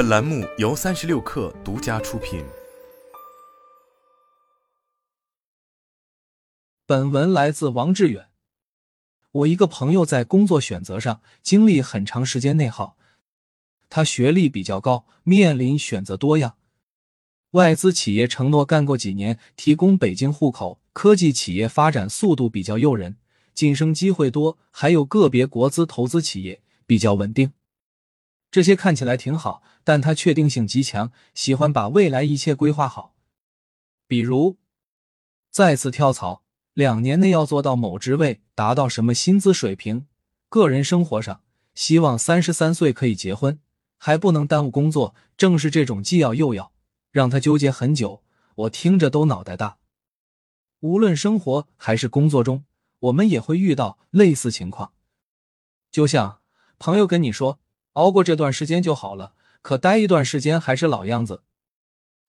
本栏目由三十六氪独家出品。本文来自王志远。我一个朋友在工作选择上经历很长时间内耗，他学历比较高，面临选择多样。外资企业承诺干够几年，提供北京户口；科技企业发展速度比较诱人，晋升机会多；还有个别国资投资企业比较稳定。这些看起来挺好，但他确定性极强，喜欢把未来一切规划好。比如，再次跳槽，两年内要做到某职位，达到什么薪资水平；个人生活上，希望三十三岁可以结婚，还不能耽误工作。正是这种既要又要。让他纠结很久，我听着都脑袋大。无论生活还是工作中，我们也会遇到类似情况。就像朋友跟你说，熬过这段时间就好了，可待一段时间还是老样子。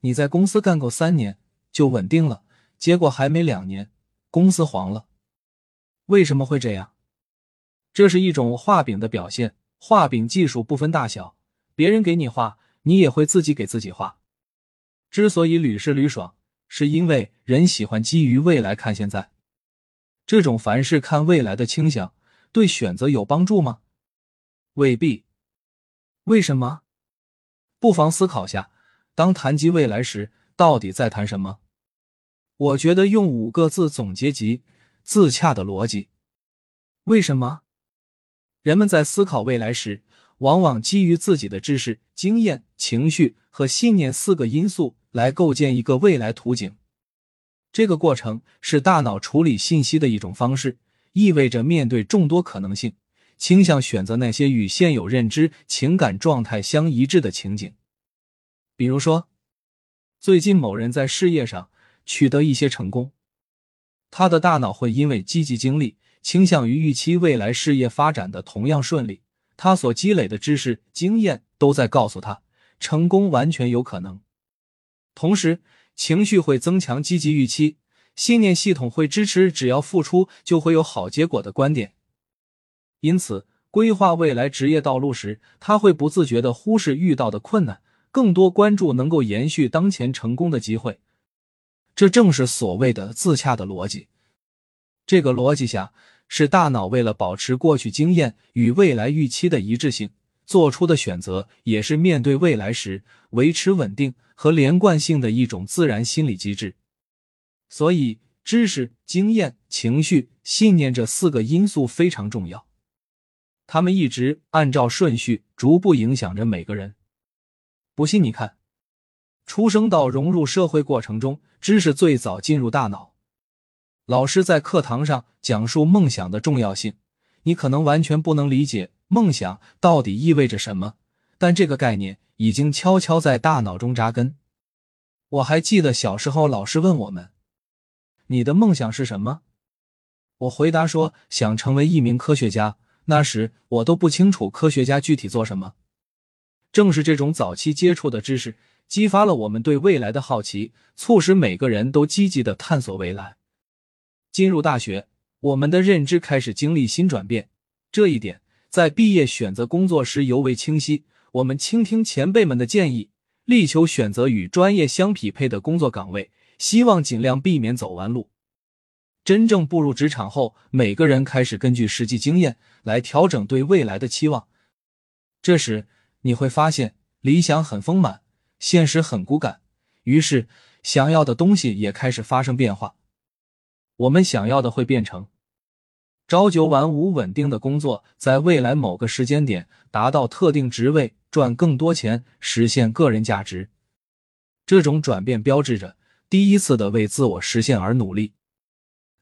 你在公司干够三年就稳定了，结果还没两年，公司黄了。为什么会这样？这是一种画饼的表现。画饼技术不分大小，别人给你画，你也会自己给自己画。之所以屡试屡爽，是因为人喜欢基于未来看现在。这种凡事看未来的倾向，对选择有帮助吗？未必。为什么？不妨思考下，当谈及未来时，到底在谈什么？我觉得用五个字总结即自洽的逻辑。为什么？人们在思考未来时，往往基于自己的知识、经验、情绪和信念四个因素。来构建一个未来图景，这个过程是大脑处理信息的一种方式，意味着面对众多可能性，倾向选择那些与现有认知、情感状态相一致的情景。比如说，最近某人在事业上取得一些成功，他的大脑会因为积极经历，倾向于预期未来事业发展的同样顺利。他所积累的知识、经验都在告诉他，成功完全有可能。同时，情绪会增强积极预期，信念系统会支持只要付出就会有好结果的观点。因此，规划未来职业道路时，他会不自觉地忽视遇到的困难，更多关注能够延续当前成功的机会。这正是所谓的自洽的逻辑。这个逻辑下，是大脑为了保持过去经验与未来预期的一致性。做出的选择也是面对未来时维持稳定和连贯性的一种自然心理机制。所以，知识、经验、情绪、信念这四个因素非常重要，他们一直按照顺序逐步影响着每个人。不信你看，出生到融入社会过程中，知识最早进入大脑。老师在课堂上讲述梦想的重要性，你可能完全不能理解。梦想到底意味着什么？但这个概念已经悄悄在大脑中扎根。我还记得小时候，老师问我们：“你的梦想是什么？”我回答说：“想成为一名科学家。”那时我都不清楚科学家具体做什么。正是这种早期接触的知识，激发了我们对未来的好奇，促使每个人都积极的探索未来。进入大学，我们的认知开始经历新转变，这一点。在毕业选择工作时尤为清晰。我们倾听前辈们的建议，力求选择与专业相匹配的工作岗位，希望尽量避免走弯路。真正步入职场后，每个人开始根据实际经验来调整对未来的期望。这时你会发现，理想很丰满，现实很骨感，于是想要的东西也开始发生变化。我们想要的会变成。朝九晚五稳定的工作，在未来某个时间点达到特定职位，赚更多钱，实现个人价值。这种转变标志着第一次的为自我实现而努力，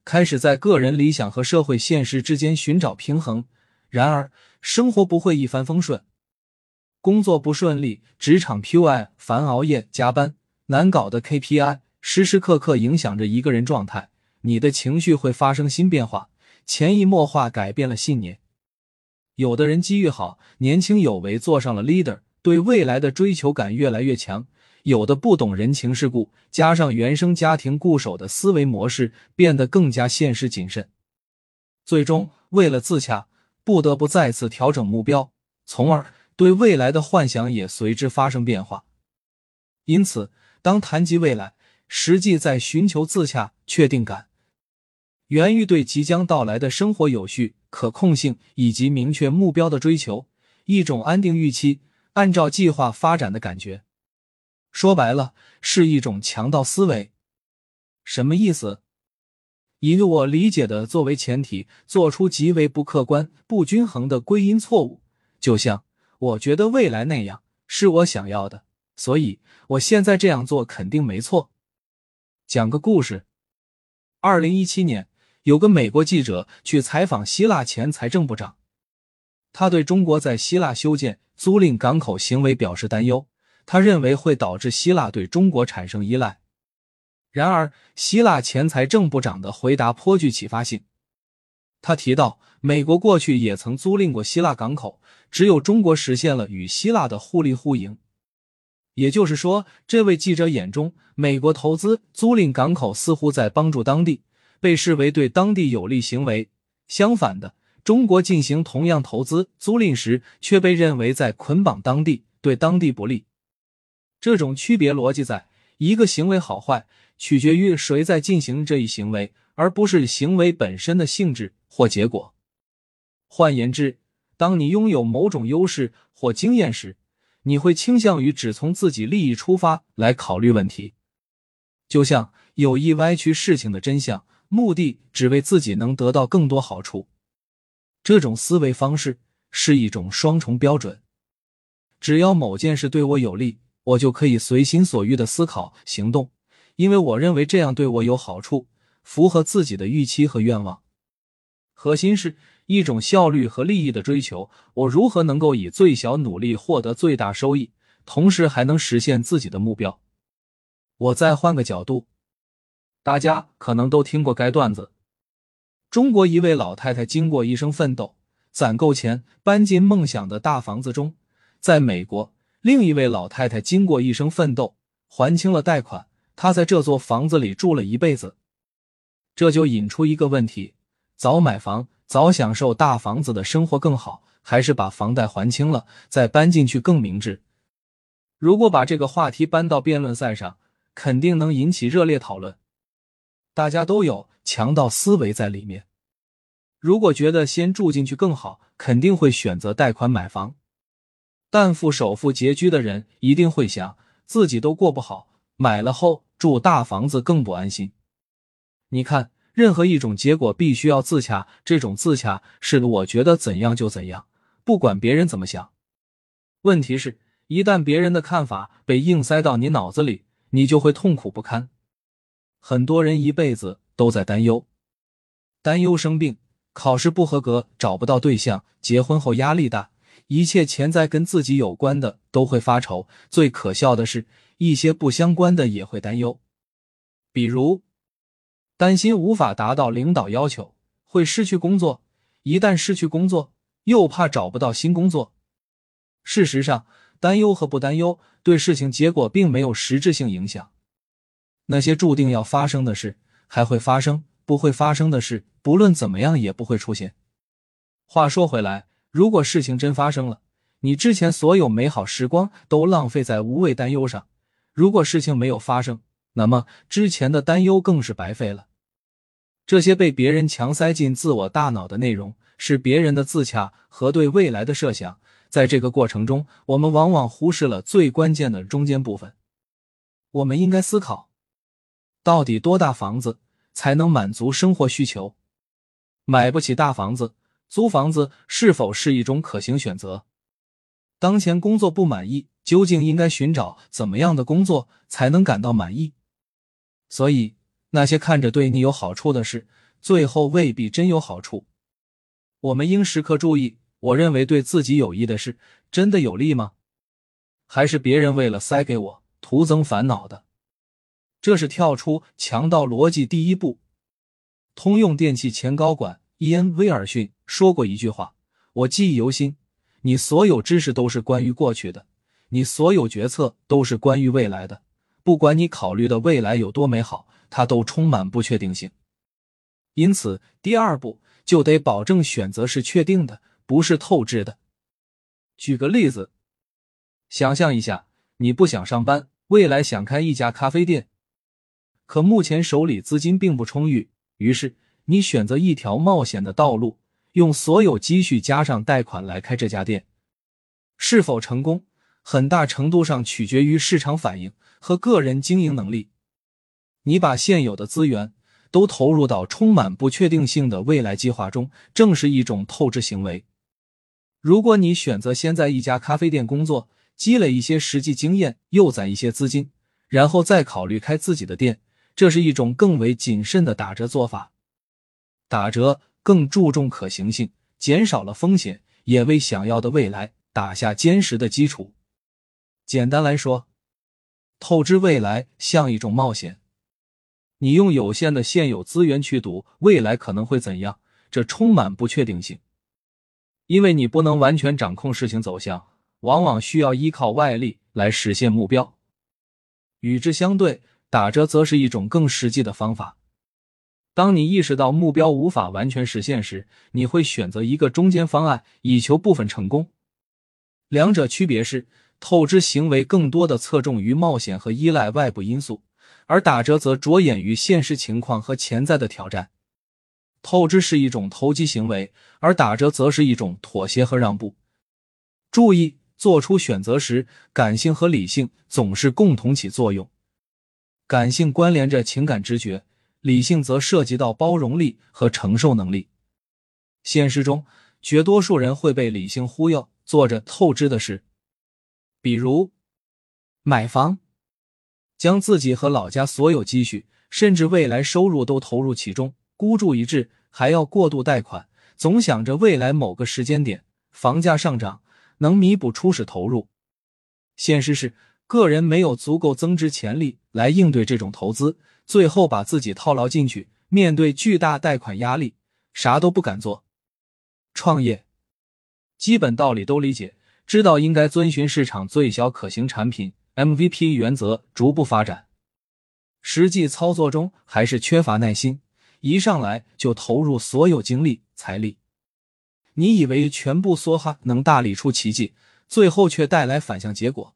开始在个人理想和社会现实之间寻找平衡。然而，生活不会一帆风顺，工作不顺利，职场 PUI，烦熬夜加班，难搞的 KPI，时时刻刻影响着一个人状态。你的情绪会发生新变化。潜移默化改变了信念。有的人机遇好，年轻有为，做上了 leader，对未来的追求感越来越强；有的不懂人情世故，加上原生家庭固守的思维模式，变得更加现实谨慎。最终，为了自洽，不得不再次调整目标，从而对未来的幻想也随之发生变化。因此，当谈及未来，实际在寻求自洽、确定感，源于对即将到来的生活有序、可控性以及明确目标的追求，一种安定预期、按照计划发展的感觉。说白了，是一种强盗思维。什么意思？以我理解的作为前提，做出极为不客观、不均衡的归因错误，就像我觉得未来那样是我想要的，所以我现在这样做肯定没错。讲个故事：二零一七年，有个美国记者去采访希腊前财政部长，他对中国在希腊修建租赁港口行为表示担忧，他认为会导致希腊对中国产生依赖。然而，希腊前财政部长的回答颇具启发性。他提到，美国过去也曾租赁过希腊港口，只有中国实现了与希腊的互利互赢。也就是说，这位记者眼中，美国投资租赁港口似乎在帮助当地，被视为对当地有利行为。相反的，中国进行同样投资租赁时，却被认为在捆绑当地，对当地不利。这种区别逻辑，在一个行为好坏。取决于谁在进行这一行为，而不是行为本身的性质或结果。换言之，当你拥有某种优势或经验时，你会倾向于只从自己利益出发来考虑问题，就像有意歪曲事情的真相，目的只为自己能得到更多好处。这种思维方式是一种双重标准。只要某件事对我有利，我就可以随心所欲的思考行动。因为我认为这样对我有好处，符合自己的预期和愿望。核心是一种效率和利益的追求。我如何能够以最小努力获得最大收益，同时还能实现自己的目标？我再换个角度，大家可能都听过该段子：中国一位老太太经过一生奋斗，攒够钱搬进梦想的大房子中；在美国，另一位老太太经过一生奋斗，还清了贷款。她在这座房子里住了一辈子，这就引出一个问题：早买房、早享受大房子的生活更好，还是把房贷还清了再搬进去更明智？如果把这个话题搬到辩论赛上，肯定能引起热烈讨论。大家都有强盗思维在里面。如果觉得先住进去更好，肯定会选择贷款买房。但付首付拮据的人一定会想，自己都过不好。买了后住大房子更不安心。你看，任何一种结果必须要自洽，这种自洽是我觉得怎样就怎样，不管别人怎么想。问题是，一旦别人的看法被硬塞到你脑子里，你就会痛苦不堪。很多人一辈子都在担忧，担忧生病、考试不合格、找不到对象、结婚后压力大，一切潜在跟自己有关的都会发愁。最可笑的是。一些不相关的也会担忧，比如担心无法达到领导要求，会失去工作；一旦失去工作，又怕找不到新工作。事实上，担忧和不担忧对事情结果并没有实质性影响。那些注定要发生的事还会发生，不会发生的事不论怎么样也不会出现。话说回来，如果事情真发生了，你之前所有美好时光都浪费在无谓担忧上。如果事情没有发生，那么之前的担忧更是白费了。这些被别人强塞进自我大脑的内容，是别人的自洽和对未来的设想。在这个过程中，我们往往忽视了最关键的中间部分。我们应该思考，到底多大房子才能满足生活需求？买不起大房子，租房子是否是一种可行选择？当前工作不满意。究竟应该寻找怎么样的工作才能感到满意？所以，那些看着对你有好处的事，最后未必真有好处。我们应时刻注意：我认为对自己有益的事，真的有利吗？还是别人为了塞给我，徒增烦恼的？这是跳出强盗逻辑第一步。通用电气前高管伊恩·威尔逊说过一句话，我记忆犹新：你所有知识都是关于过去的。你所有决策都是关于未来的，不管你考虑的未来有多美好，它都充满不确定性。因此，第二步就得保证选择是确定的，不是透支的。举个例子，想象一下，你不想上班，未来想开一家咖啡店，可目前手里资金并不充裕，于是你选择一条冒险的道路，用所有积蓄加上贷款来开这家店。是否成功，很大程度上取决于市场反应和个人经营能力。你把现有的资源都投入到充满不确定性的未来计划中，正是一种透支行为。如果你选择先在一家咖啡店工作，积累一些实际经验，又攒一些资金，然后再考虑开自己的店，这是一种更为谨慎的打折做法。打折更注重可行性，减少了风险，也为想要的未来打下坚实的基础。简单来说，透支未来像一种冒险，你用有限的现有资源去赌未来可能会怎样，这充满不确定性。因为你不能完全掌控事情走向，往往需要依靠外力来实现目标。与之相对，打折则是一种更实际的方法。当你意识到目标无法完全实现时，你会选择一个中间方案，以求部分成功。两者区别是，透支行为更多的侧重于冒险和依赖外部因素，而打折则着眼于现实情况和潜在的挑战。透支是一种投机行为，而打折则是一种妥协和让步。注意，做出选择时，感性和理性总是共同起作用。感性关联着情感直觉，理性则涉及到包容力和承受能力。现实中，绝多数人会被理性忽悠，做着透支的事，比如买房，将自己和老家所有积蓄，甚至未来收入都投入其中。孤注一掷，还要过度贷款，总想着未来某个时间点房价上涨能弥补初始投入。现实是，个人没有足够增值潜力来应对这种投资，最后把自己套牢进去，面对巨大贷款压力，啥都不敢做。创业，基本道理都理解，知道应该遵循市场最小可行产品 MVP 原则逐步发展，实际操作中还是缺乏耐心。一上来就投入所有精力财力，你以为全部梭哈能大力出奇迹，最后却带来反向结果。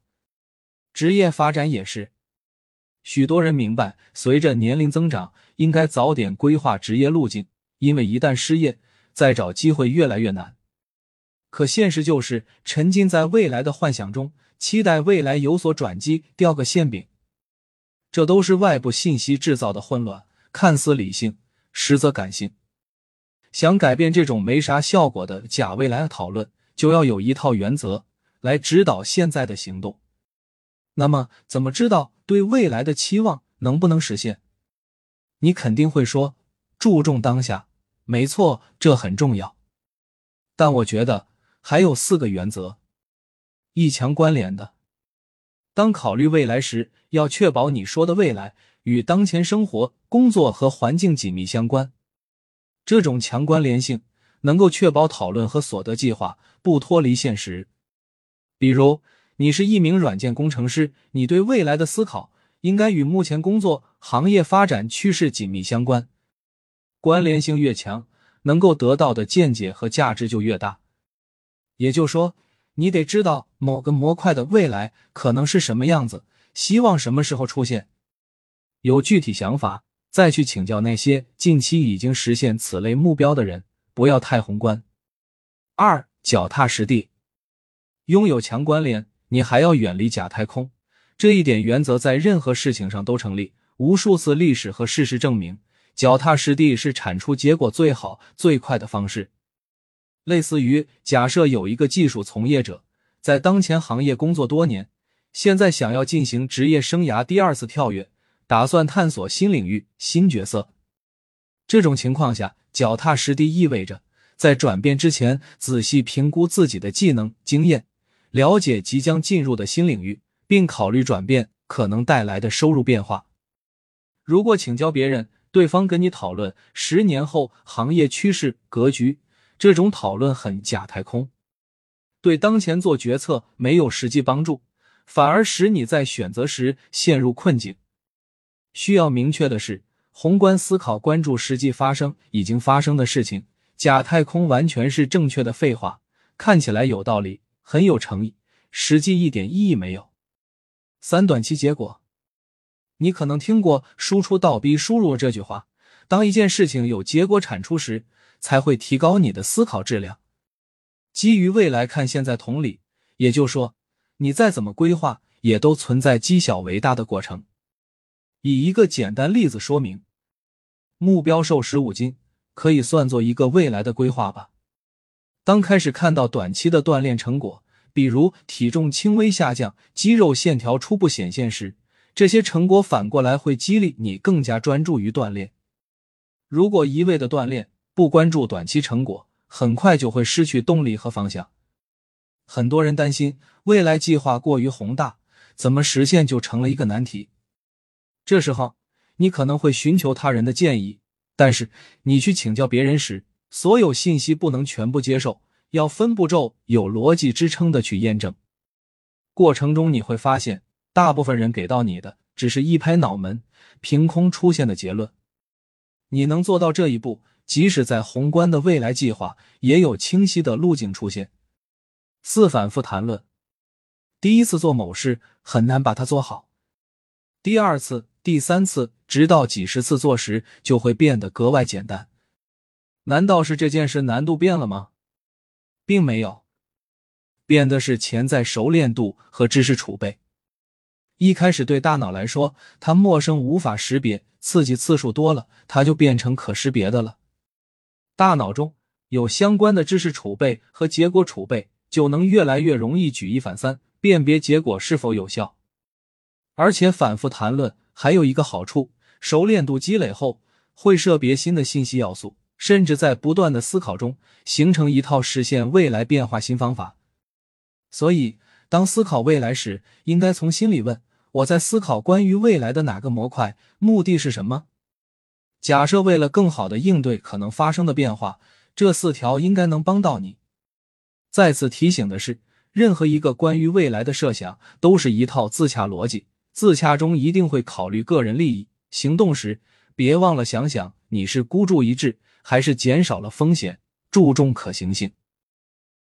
职业发展也是，许多人明白，随着年龄增长，应该早点规划职业路径，因为一旦失业，再找机会越来越难。可现实就是沉浸在未来的幻想中，期待未来有所转机，掉个馅饼。这都是外部信息制造的混乱，看似理性。实则感性，想改变这种没啥效果的假未来的讨论，就要有一套原则来指导现在的行动。那么，怎么知道对未来的期望能不能实现？你肯定会说，注重当下，没错，这很重要。但我觉得还有四个原则，一强关联的。当考虑未来时，要确保你说的未来。与当前生活、工作和环境紧密相关，这种强关联性能够确保讨论和所得计划不脱离现实。比如，你是一名软件工程师，你对未来的思考应该与目前工作行业发展趋势紧密相关。关联性越强，能够得到的见解和价值就越大。也就是说，你得知道某个模块的未来可能是什么样子，希望什么时候出现。有具体想法，再去请教那些近期已经实现此类目标的人，不要太宏观。二，脚踏实地，拥有强关联，你还要远离假太空。这一点原则在任何事情上都成立。无数次历史和事实证明，脚踏实地是产出结果最好、最快的方式。类似于假设有一个技术从业者在当前行业工作多年，现在想要进行职业生涯第二次跳跃。打算探索新领域、新角色，这种情况下，脚踏实地意味着在转变之前仔细评估自己的技能、经验，了解即将进入的新领域，并考虑转变可能带来的收入变化。如果请教别人，对方跟你讨论十年后行业趋势格局，这种讨论很假太空，对当前做决策没有实际帮助，反而使你在选择时陷入困境。需要明确的是，宏观思考关注实际发生、已经发生的事情。假太空完全是正确的废话，看起来有道理，很有诚意，实际一点意义没有。三、短期结果。你可能听过“输出倒逼输入”这句话。当一件事情有结果产出时，才会提高你的思考质量。基于未来看现在，同理，也就是说，你再怎么规划，也都存在积小为大的过程。以一个简单例子说明，目标瘦十五斤，可以算作一个未来的规划吧。当开始看到短期的锻炼成果，比如体重轻微下降、肌肉线条初步显现时，这些成果反过来会激励你更加专注于锻炼。如果一味的锻炼，不关注短期成果，很快就会失去动力和方向。很多人担心未来计划过于宏大，怎么实现就成了一个难题。这时候，你可能会寻求他人的建议，但是你去请教别人时，所有信息不能全部接受，要分步骤、有逻辑支撑的去验证。过程中你会发现，大部分人给到你的只是一拍脑门、凭空出现的结论。你能做到这一步，即使在宏观的未来计划，也有清晰的路径出现。四、反复谈论，第一次做某事很难把它做好，第二次。第三次，直到几十次做时，就会变得格外简单。难道是这件事难度变了吗？并没有，变的是潜在熟练度和知识储备。一开始对大脑来说，它陌生无法识别，刺激次数多了，它就变成可识别的了。大脑中有相关的知识储备和结果储备，就能越来越容易举一反三，辨别结果是否有效，而且反复谈论。还有一个好处，熟练度积累后，会识别新的信息要素，甚至在不断的思考中形成一套实现未来变化新方法。所以，当思考未来时，应该从心里问：我在思考关于未来的哪个模块？目的是什么？假设为了更好的应对可能发生的变化，这四条应该能帮到你。再次提醒的是，任何一个关于未来的设想，都是一套自洽逻辑。自洽中一定会考虑个人利益，行动时别忘了想想你是孤注一掷，还是减少了风险，注重可行性。